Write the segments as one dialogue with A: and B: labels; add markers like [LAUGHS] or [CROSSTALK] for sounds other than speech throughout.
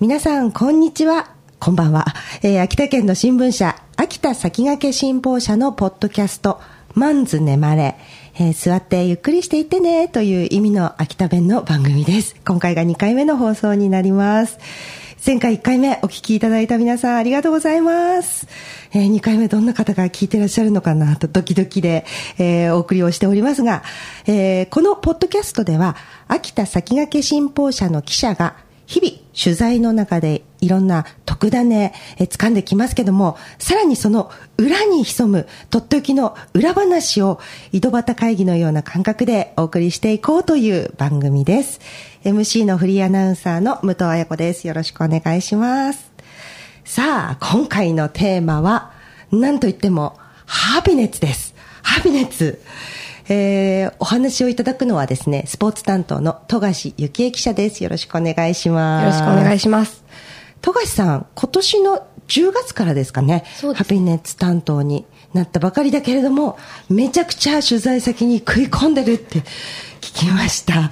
A: 皆さん、こんにちは。こんばんは。えー秋田県の新聞社、秋田先駆け新報社のポッドキャスト、マンズネマレ。えー座ってゆっくりしていってねという意味の秋田弁の番組です。今回が2回目の放送になります。前回1回目お聞きいただいた皆さんありがとうございます。え2回目どんな方が聞いてらっしゃるのかなとドキドキで、えーお送りをしておりますが、えーこのポッドキャストでは秋田先駆け新報社の記者が日々取材の中でいろんな特ダネ掴んできますけども、さらにその裏に潜むとっておきの裏話を井戸端会議のような感覚でお送りしていこうという番組です。MC のフリーアナウンサーの武藤彩子です。よろしくお願いします。さあ、今回のテーマは、なんといっても、ハピネッツです。ハピネッツ。えーお話をいただくのはですね、スポーツ担当の富樫幸恵記者です。よろしくお願いします。
B: よろしくお願いします。
A: 富樫さん、今年の10月からですかね、ハピネッツ担当になったばかりだけれども、めちゃくちゃ取材先に食い込んでるって聞きました。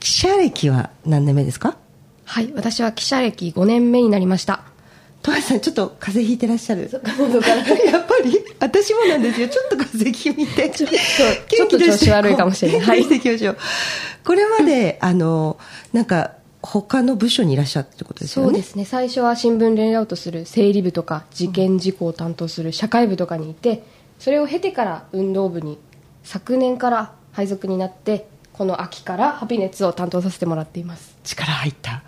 A: 記者歴は何年目ですか？
B: はい、私は記者歴5年目になりました。
A: 富樫さん、ちょっと風邪ひいてらっしゃる？やっぱり、私もなんですよ。ちょっと風邪気味で。ちょ
B: ちょっと調子悪いかもしれない
A: はい。していきましょう。これまで、あの、なんか、他の部署にいらっしゃったってことですよね？
B: そうですね、最初は新聞レイアウトする整理部とか、事件事項を担当する社会部とかにいて、それを経てから運動部に、昨年から配属になって、この秋からハピネッツを担当させてもらっています。
A: 力入った。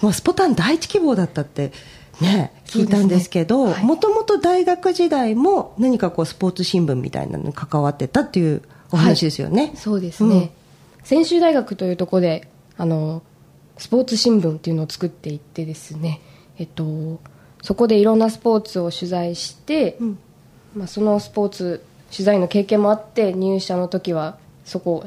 A: もうスポタン第一希望だったって、ね、聞いたんですけど、もともと大学時代も何かこうスポーツ新聞みたいなのに関わってたっていうお話ですよね。
B: そうですね、専修大学というところであのスポーツ新聞っていうのを作っていってですね、えっと、そこでいろんなスポーツを取材して、
A: ん。
B: まあ、そのスポーツ取材の経験もあって入社の時はそこ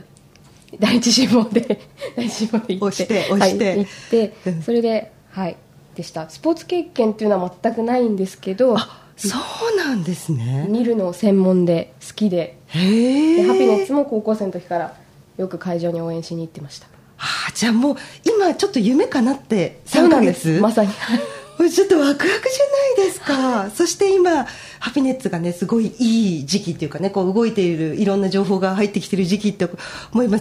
B: 第一志望で [LAUGHS] 第一志望で行って
A: 押して押して。
B: はい、行って
A: うん。
B: それではいでした。スポーツ経験っていうのは全くないんですけど
A: そうなんですね。
B: 見るの専門で好きで。でハピネッツも高校生の時からよく会場に応援しに行ってました。
A: ああじゃあもう今ちょっと夢かなって3ヶ
B: そうなんです。
A: 月
B: まさに。
A: こ [LAUGHS] れちょっとワクワクじゃないですか。そして今ハピネッツがねすごいいい時期っていうかねこう動いているいろんな情報が入ってきてる時期ってもう今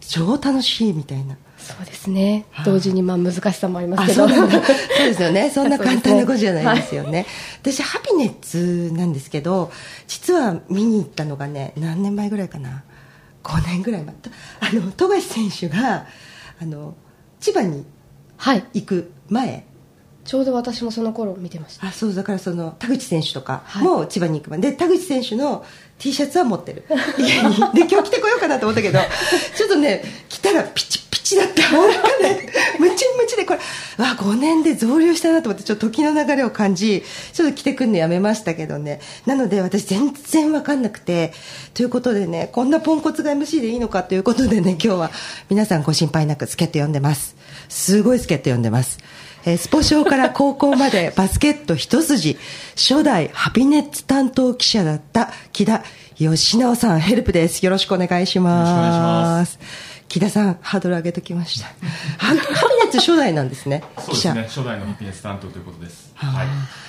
A: 超楽しいみたいな
B: そうですね。
A: はい。
B: 同時にまあ難しさもありますけど。
A: あそうですよね。[LAUGHS] そんな簡単なことじゃないです
B: よ
A: よね。私ハピネッツなんですけど実は見に行ったのがね何年前ぐらいかな？5年ぐらい前あの富樫選手があの千葉に
B: はい。
A: 行く前。
B: ちょうど私もその頃見てました。
A: あそうだからその田口選手とか
B: はい。
A: も千葉に行く前。で田口選手の T シャツは持ってる。家にで今日着てこようかなと思ったけど [LAUGHS] ちょっとね着たらピチピチだった。もうなんかねムチムチでこれわ5年で増量したなと思ってちょっと時の流れを感じちょっと着てくんのやめましたけどね。なので私全然わかんなくてということでねこんなポンコツが MC でいいのかということでね今日は皆さんご心配なく助っ人呼んでます。すごい助っ人呼んでます。えースポ少から高校までバスケット一筋、初代ハピネッツ担当記者だった木田義直さん、ヘルプです。よろしくお願いします。
C: よろしくお願いします。
A: 木田さん、ハードル上げときました。[LAUGHS] ハハピネッツ初代なんですね、
C: そうですね初代のハピネス担当ということです。はい。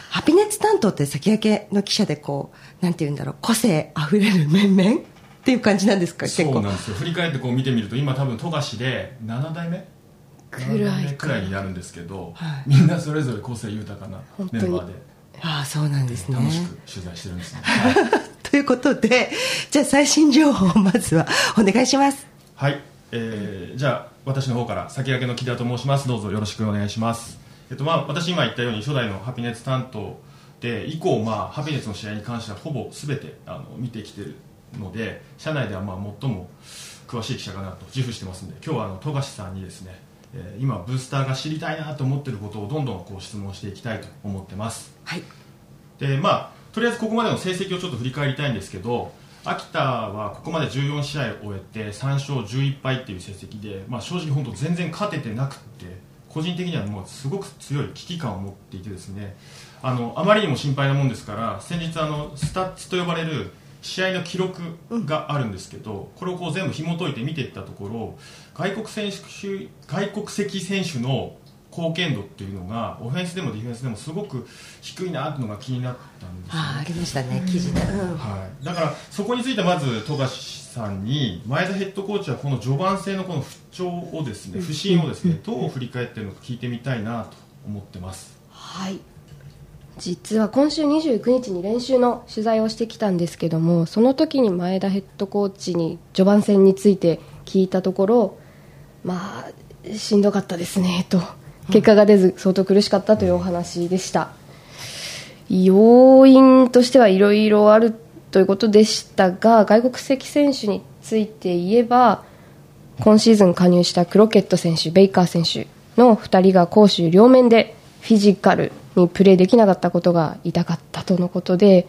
A: ハピネッツ担当って先駆けの記者でこう、なんて言うんだろう、個性あふれる面々っていう感じなんですか、結構。
C: そうなんですよ。振り返ってこう見てみると今多分富樫で7代目？
B: くらい
C: 7代目くらいになるんですけど、
A: はい。
C: みんなそれぞれ個性豊かなメンバーで。
A: ああ、そうなんですね。
C: 楽しく取材してるんですね、[LAUGHS] はい。
A: ということで、じゃあ最新情報をまずはお願いします。
C: はい、えーじゃあ私の方から先駆けの木田と申します。どうぞよろしくお願いします、えっとまあ、私今言ったように初代のハピネッツ担当で以降、まあ、ハピネッツの試合に関してはほぼ全てあの見てきてるので社内ではまあ最も詳しい記者かなと自負してますので今日はあの富樫さんにですね、えー今ブースターが知りたいなと思っていることをどんどんこう質問していきたいと思ってます。
A: はい。
C: でまあ、とりあえずここまでの成績をちょっと振り返りたいんですけど秋田はここまで14試合を終えて3勝11敗っていう成績で、まあ、正直本当全然勝ててなくて個人的にはもうすごく強い危機感を持っていてですねあのあまりにも心配なもんですから先日あのスタッツと呼ばれる試合の記録があるんですけど、これをこう全部紐解いて見ていったところ外国選手外国籍選手の貢献度っていうのがオフェンスでもディフェンスでもすごく低いなっていうのが気になったんですよ、ね、
A: あありましたね記事で、うん。
C: はい、だからそこについてまず富樫さんに前田ヘッドコーチはこの序盤戦のこの不調をですね不振をですねどう振り返っているのか聞いてみたいなと思ってます。
B: はい。実は今週29日に練習の取材をしてきたんですけどもその時に前田ヘッドコーチに序盤戦について聞いたところまあしんどかったですねと結果が出ず相当苦しかったというお話でした、要因としてはいろいろあるということでしたが外国籍選手について言えば今シーズン加入したクロケット選手ベイカー選手の2人が攻守両面でフィジカルにプレーできなかったことが痛かったとのことで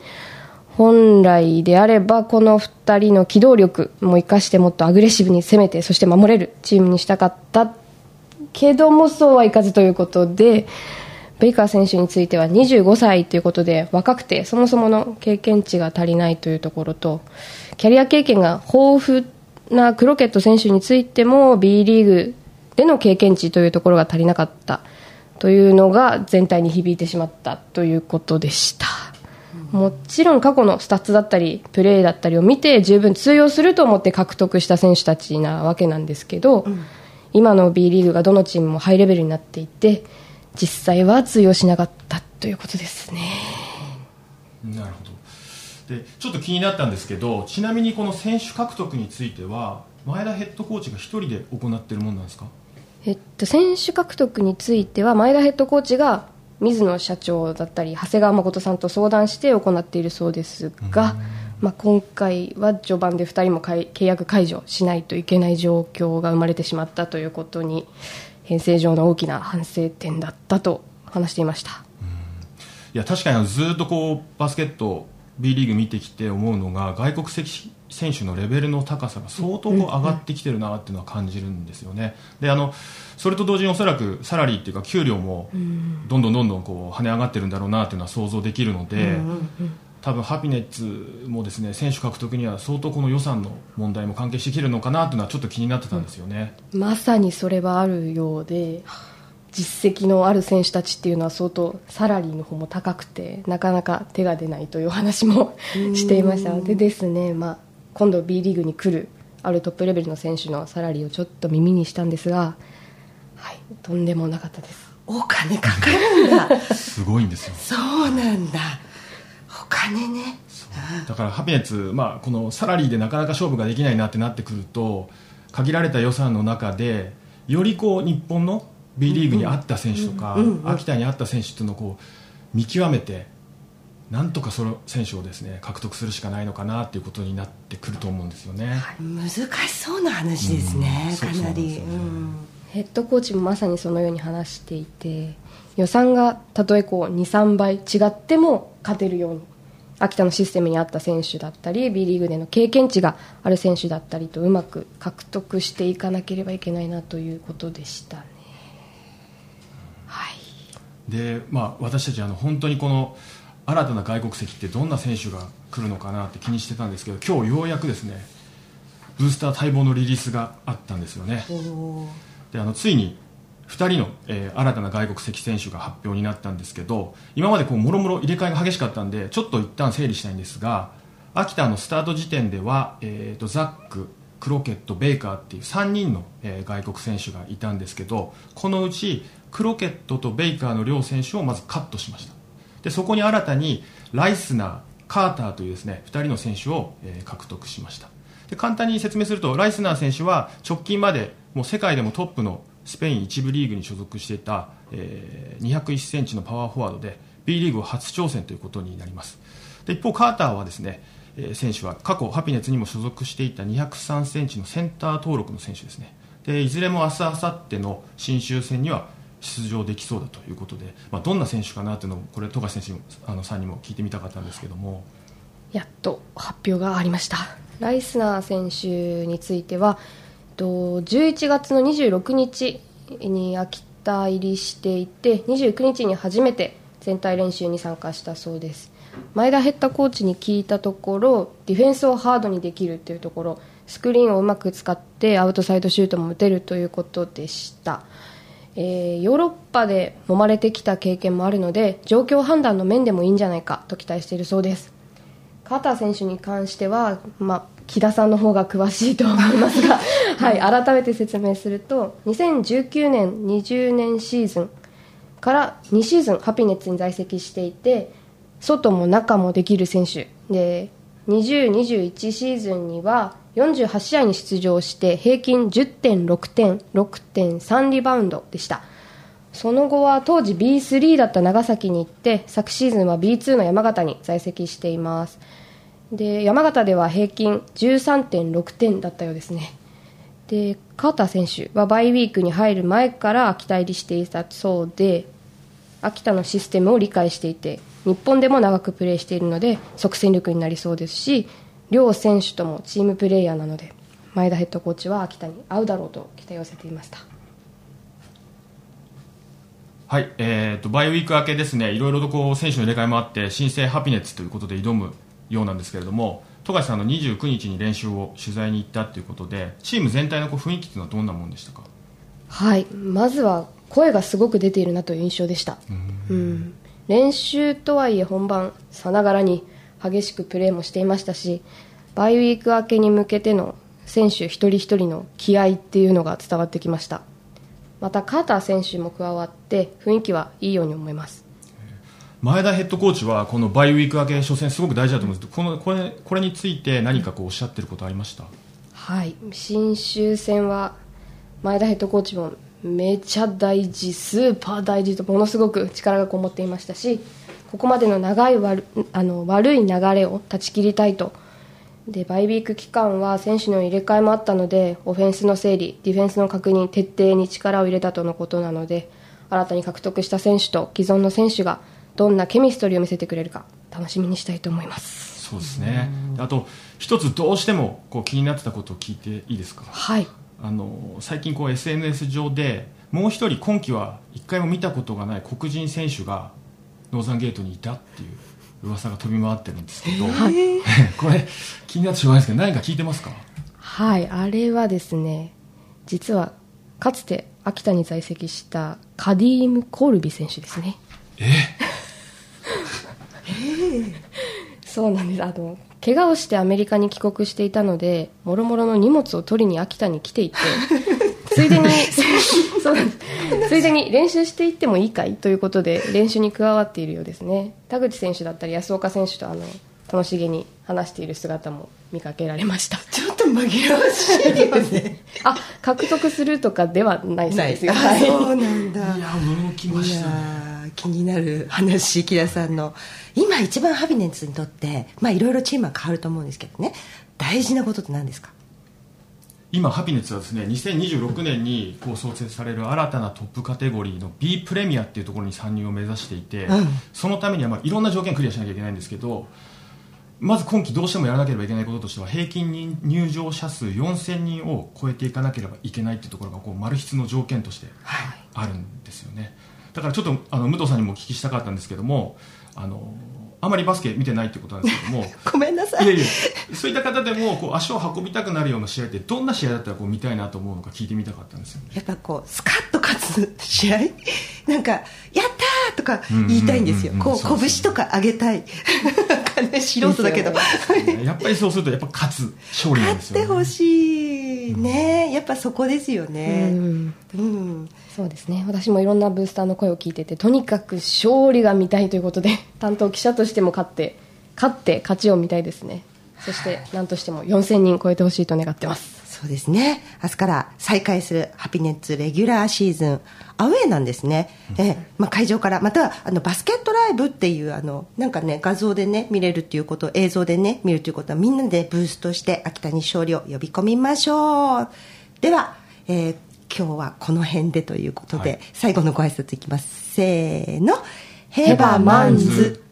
B: 本来であればこの2人の機動力も生かしてもっとアグレッシブに攻めてそして守れるチームにしたかったけどもそうはいかずということでベイカー選手については25歳ということで若くてそもそもの経験値が足りないというところとキャリア経験が豊富なクロケット選手についても B リーグでの経験値というところが足りなかったというのが全体に響いてしまったということでした。もちろん過去のスタッツだったりプレーだったりを見て十分通用すると思って獲得した選手たちなわけなんですけど、うん、今の B リーグがどのチームもハイレベルになっていて実際は通用しなかったということですね。
C: なるほど。でちょっと気になったんですけどちなみにこの選手獲得については前田ヘッドコーチが1人で行っているものなんですか？
B: えっと、選手獲得については前田ヘッドコーチが水野社長だったり長谷川誠さんと相談して行っているそうですが、まあ、今回は序盤で2人も契約解除しないといけない状況が生まれてしまったということに編成上の大きな反省点だったと話していました。
C: いや確かにずっとこうバスケット B リーグ見てきて思うのが外国籍選手のレベルの高さが相当上がってきてるなっていうのは感じるんですよね。であのそれと同時におそらくサラリーっていうか給料もどんどんどんどんこう跳ね上がってるんだろうなっていうのは想像できるので、多分ハピネッツもですね選手獲得には相当この予算の問題も関係してきてるのかなっていうのはちょっと気になってたんですよね。
B: まさにそれはあるようで。実績のある選手たちっていうのは相当サラリーの方も高くてなかなか手が出ないという話もしていました。でですね、まあ、今度 B リーグに来るあるトップレベルの選手のサラリーをちょっと耳にしたんですが、はい、とんでもなかったです。
A: お金かかるんだ。[LAUGHS]
C: すごいんですよ。
A: そうなんだ。お金ね。
C: だからハピネッツ、まあ、このサラリーでなかなか勝負ができないなってなってくると限られた予算の中でよりこう日本の B リーグに合った選手とか、秋田に合った選手っていうのをこう見極めてなんとかその選手をですね獲得するしかないのかなっていうことになってくると思うんですよね、
A: はい、難しそうな話ですね、かなり、
B: ヘッドコーチもまさにそのように話していて予算がたとえこう23倍違っても勝てるように秋田のシステムに合った選手だったり B リーグでの経験値がある選手だったりとうまく獲得していかなければいけないなということでしたね。
C: で、まあ、私たちあの本当にこの新たな外国籍ってどんな選手が来るのかなって気にしてたんですけど今日ようやくですねブースター待望のリリースがあったんですよね。であのついに2人の、えー、新たな外国籍選手が発表になったんですけど今までこうもろもろ入れ替えが激しかったんでちょっと一旦整理したいんですが秋田のスタート時点では、えーと、ザッククロケットベイカーっていう3人の、えー、外国選手がいたんですけどこのうちクロケットとベイカーの両選手をまずカットしました。でそこに新たにライスナーカーターというですね2人の選手を、えー、獲得しました。で簡単に説明するとライスナー選手は直近までもう世界でもトップのスペイン1部リーグに所属していた、えー、201センチのパワーフォワードで B リーグ初挑戦ということになります。で一方カーターはですね、えー、選手は過去ハピネッツにも所属していた203センチのセンター登録の選手ですね。でいずれも明日明後日の新州戦には出場できそうだということで、まあ、どんな選手かなというのをこれ富樫選手あのさんにも聞いてみたかったんですけども。
B: やっと発表がありました。ライスナー選手についてはと11月の26日に秋田入りしていて29日に初めて全体練習に参加したそうです。前田ヘッドコーチに聞いたところディフェンスをハードにできるというところスクリーンをうまく使ってアウトサイドシュートも打てるということでした。えーヨーロッパで揉まれてきた経験もあるので状況判断の面でもいいんじゃないかと期待しているそうです。カーター選手に関しては、まあ、木田さんの方が詳しいと思いますが、[LAUGHS] はい、改めて説明すると2019年20年シーズンから2シーズンハピネッツに在籍していて外も中もできる選手。で2021シーズンには48試合に出場して平均10.6点6.3リバウンドでした。その後は当時 B3 だった長崎に行って昨シーズンは B2 の山形に在籍していますで山形では平均13.6点だったようですね。でカーター選手はバイウィークに入る前から秋田入りしていたそうで秋田のシステムを理解していて日本でも長くプレーしているので即戦力になりそうですし両選手ともチームプレーヤーなので前田ヘッドコーチは秋田に合うだろうと期待を寄せていました。
C: はい、えー、とバイウィーク明けですねいろいろとこう選手の入れ替えもあって新生ハピネッツということで挑むようなんですけれども富樫さんの29日に練習を取材に行ったということでチーム全体のこう雰囲気というのはどんなもんでしたか？
B: はい。まずは声がすごく出ているなという印象でした。うん。練習とはいえ本番さながらに激しくプレーもしていましたしバイウィーク明けに向けての選手一人一人の気合っていうのが伝わってきました。またカーター選手も加わって雰囲気はいいように思います
C: 前田ヘッドコーチはこのバイウィーク明け初戦すごく大事だと思うんです。けどこのこれこれについて何かこうおっしゃってることありました？
B: はい。新州戦は前田ヘッドコーチもめちゃ大事スーパー大事とものすごく力がこもっていましたしここまでの長い悪あの悪い流れを断ち切りたいと。でバイウィーク期間は選手の入れ替えもあったのでオフェンスの整理ディフェンスの確認徹底に力を入れたとのことなので新たに獲得した選手と既存の選手がどんなケミストリーを見せてくれるか楽しみにしたいと思います。
C: そうですね。あと一つどうしてもこう気になってたことを聞いていいですか？
B: はい。
C: あの最近こう SNS 上でもう一人今季は一回も見たことがない黒人選手がノーザンゲートにいたっていう噂が飛び回ってるんですけど、[LAUGHS] これ気になってしょうがないですけど何か聞いてますか？
B: はいあれはですね実はかつて秋田に在籍したカディーム・コールビ選手ですね。
C: え？
B: そうなんです。あの怪我をしてアメリカに帰国していたのでもろもろの荷物を取りに秋田に来ていて [LAUGHS] ついでに [LAUGHS] そうついでに練習していってもいいかいということで練習に加わっているようですね。田口選手だったり安岡選手とあの楽しげに話している姿も見かけられました。
A: ちょっと紛らわしいよね。
B: あ獲得するとかではないそうですよ。
A: あ
B: はい
A: そうなんだ。
C: いや驚きましたね。
A: ー気になる話木田さんの。今一番ハピネッツにとってまあいろいろチームは変わると思うんですけどね。大事なことって何ですか？
C: 今ハピネッツはですね2026年にこう創設される新たなトップカテゴリーの B プレミアっていうところに参入を目指していて、
A: うん。
C: そのためにはまあいろんな条件クリアしなきゃいけないんですけどまず今季どうしてもやらなければいけないこととしては平均に入場者数4000人を超えていかなければいけないっていうところがこう丸筆の条件としてあるんですよねだからちょっとあの武藤さんにもお聞きしたかったんですけどもあのあまりバスケ見てないってことなんですけども [LAUGHS]
A: ごめんなさい。
C: いやいやそういった方でもこう足を運びたくなるような試合ってどんな試合だったらこう見たいなと思うのか聞いてみたかったんですよね。
A: やっぱこうスカッと勝つ試合？[LAUGHS] なんか「やったー!」とか言いたいんですよ。こう拳とか上げたい。[LAUGHS] なんかね素人だけど。
C: やっぱりそうするとやっぱ勝つ勝利なん
A: 勝
C: ですよ、ね、
A: ってほしいねやっぱそこですよ
B: う
A: ね
B: ん。
A: うん。
B: そうですね。私もいろんなブースターの声を聞いててとにかく勝利が見たいということで担当記者としても勝って勝って勝ちを見たいですねそして何としても4000人超えてほしいと願ってます。
A: そうですね。明日から再開するハピネッツレギュラーシーズン。アウェーなんですね、えまあ、会場から。またあのバスケットライブっていうあのなんかね画像でね見れるっていうこと映像でね見るということはみんなでブーストして秋田に勝利を呼び込みましょう。では、えー今日はこの辺でということで、
C: はい。
A: 最後のご挨拶いきます。せーの。ヘバマンズ